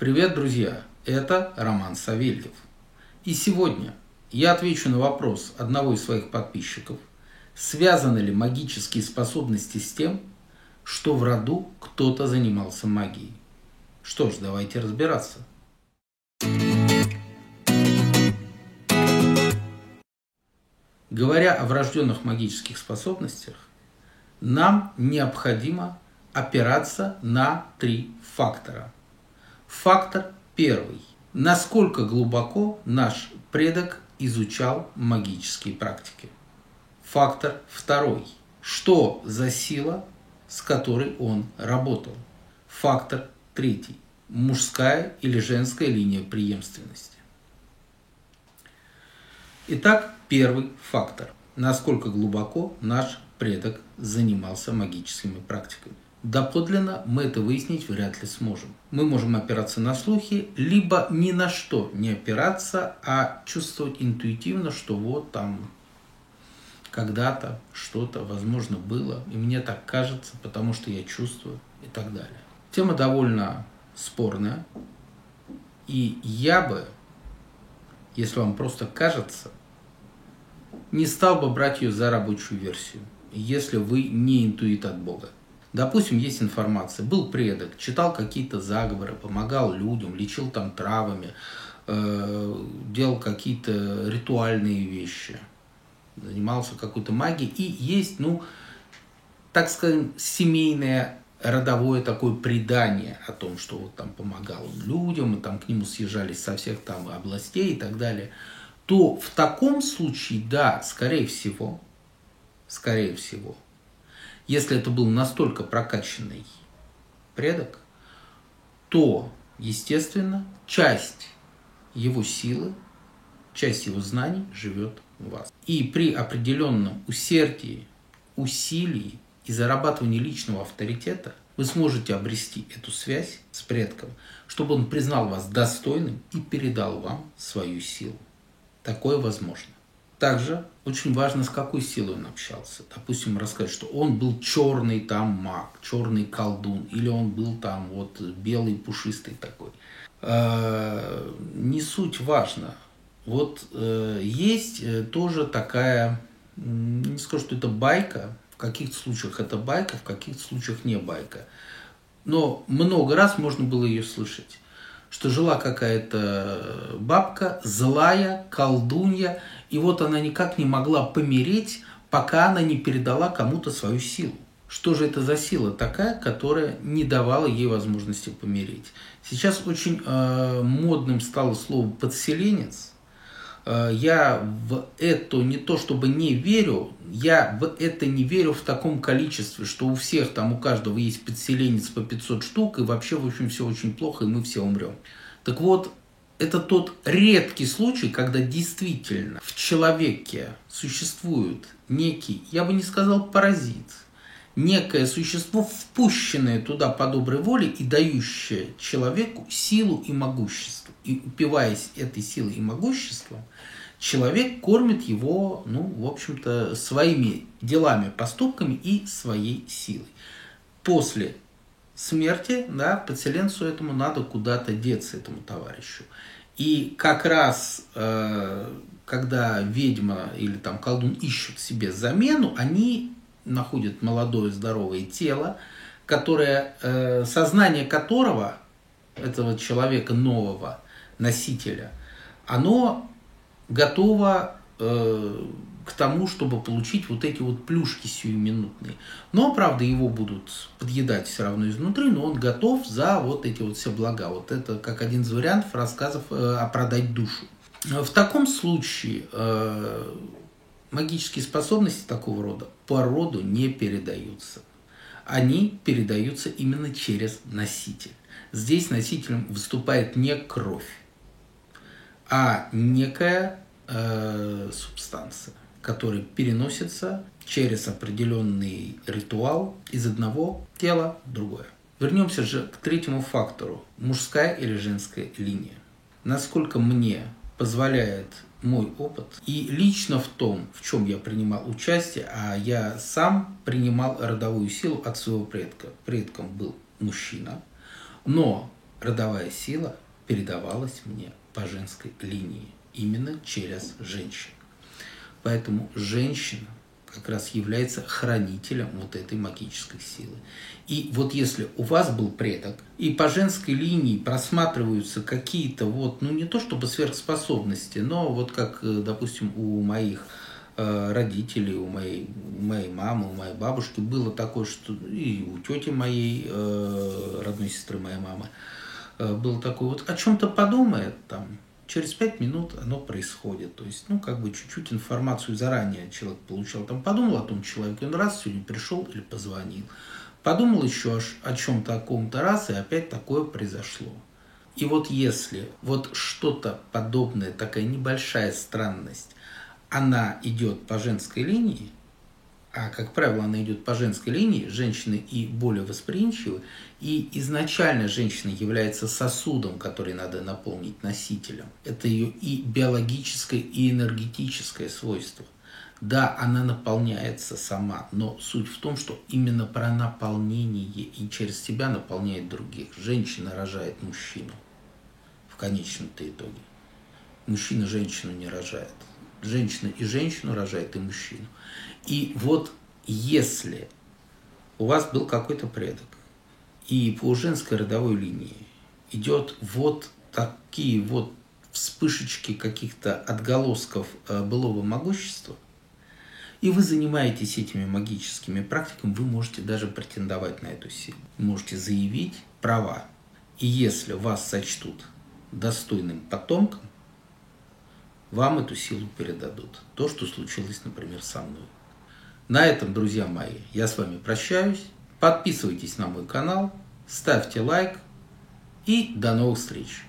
Привет, друзья! Это Роман Савельев. И сегодня я отвечу на вопрос одного из своих подписчиков, связаны ли магические способности с тем, что в роду кто-то занимался магией. Что ж, давайте разбираться. Говоря о врожденных магических способностях, нам необходимо опираться на три фактора. Фактор первый. Насколько глубоко наш предок изучал магические практики. Фактор второй. Что за сила, с которой он работал. Фактор третий. Мужская или женская линия преемственности. Итак, первый фактор. Насколько глубоко наш предок занимался магическими практиками. Доподлинно мы это выяснить вряд ли сможем. Мы можем опираться на слухи, либо ни на что не опираться, а чувствовать интуитивно, что вот там когда-то что-то, возможно, было, и мне так кажется, потому что я чувствую и так далее. Тема довольно спорная, и я бы, если вам просто кажется, не стал бы брать ее за рабочую версию, если вы не интуит от Бога. Допустим, есть информация, был предок, читал какие-то заговоры, помогал людям, лечил там травами, э, делал какие-то ритуальные вещи, занимался какой-то магией. И есть, ну, так скажем, семейное родовое такое предание о том, что вот там помогал он людям, и там к нему съезжались со всех там областей и так далее, то в таком случае, да, скорее всего, скорее всего, если это был настолько прокачанный предок, то, естественно, часть его силы, часть его знаний живет в вас. И при определенном усердии, усилии и зарабатывании личного авторитета вы сможете обрести эту связь с предком, чтобы он признал вас достойным и передал вам свою силу. Такое возможно. Также очень важно, с какой силой он общался. Допустим, рассказать, что он был черный там маг, черный колдун, или он был там вот белый пушистый такой. Э, не суть важно. Вот э, есть э, тоже такая, не скажу, что это байка, в каких-то случаях это байка, в каких-то случаях не байка. Но много раз можно было ее слышать что жила какая-то бабка, злая, колдунья, и вот она никак не могла помереть, пока она не передала кому-то свою силу. Что же это за сила такая, которая не давала ей возможности помереть? Сейчас очень э, модным стало слово подселенец. Э, я в это не то чтобы не верю, я в это не верю в таком количестве, что у всех там, у каждого есть подселенец по 500 штук, и вообще, в общем, все очень плохо, и мы все умрем. Так вот, это тот редкий случай, когда действительно в человеке существует некий, я бы не сказал паразит, некое существо, впущенное туда по доброй воле и дающее человеку силу и могущество. И упиваясь этой силой и могуществом, человек кормит его, ну, в общем-то, своими делами, поступками и своей силой. После смерти, да, подселенцу этому надо куда-то деться, этому товарищу. И как раз, э, когда ведьма или там колдун ищут себе замену, они находят молодое здоровое тело, которое, э, сознание которого, этого человека нового, носителя, оно готово э, к тому, чтобы получить вот эти вот плюшки сиюминутные. Но, правда, его будут подъедать все равно изнутри, но он готов за вот эти вот все блага. Вот это как один из вариантов рассказов э, о продать душу. В таком случае магические способности такого рода по роду не передаются. Они передаются именно через носитель. Здесь носителем выступает не кровь, а некая э, субстанция, которая переносится через определенный ритуал из одного тела в другое. Вернемся же к третьему фактору – мужская или женская линия. Насколько мне позволяет мой опыт. И лично в том, в чем я принимал участие, а я сам принимал родовую силу от своего предка. Предком был мужчина. Но родовая сила передавалась мне по женской линии, именно через женщин. Поэтому женщина как раз является хранителем вот этой магической силы. И вот если у вас был предок, и по женской линии просматриваются какие-то вот, ну не то чтобы сверхспособности, но вот как, э, допустим, у моих э, родителей, у моей, у моей мамы, у моей бабушки было такое, что и у тети моей, э, родной сестры моей мамы, было такое, вот о чем-то подумает там, через пять минут оно происходит. То есть, ну, как бы чуть-чуть информацию заранее человек получал. Там подумал о том человеке, он раз сегодня пришел или позвонил. Подумал еще о чем-то, о ком-то раз, и опять такое произошло. И вот если вот что-то подобное, такая небольшая странность, она идет по женской линии, а, как правило, она идет по женской линии, женщины и более восприимчивы, и изначально женщина является сосудом, который надо наполнить носителем. Это ее и биологическое, и энергетическое свойство. Да, она наполняется сама, но суть в том, что именно про наполнение и через себя наполняет других. Женщина рожает мужчину в конечном-то итоге. Мужчина женщину не рожает. Женщина и женщину рожает, и мужчину. И вот если у вас был какой-то предок, и по женской родовой линии идет вот такие вот вспышечки каких-то отголосков э, былого могущества, и вы занимаетесь этими магическими практиками, вы можете даже претендовать на эту силу. Можете заявить права. И если вас сочтут достойным потомком, вам эту силу передадут. То, что случилось, например, со мной. На этом, друзья мои, я с вами прощаюсь. Подписывайтесь на мой канал, ставьте лайк и до новых встреч.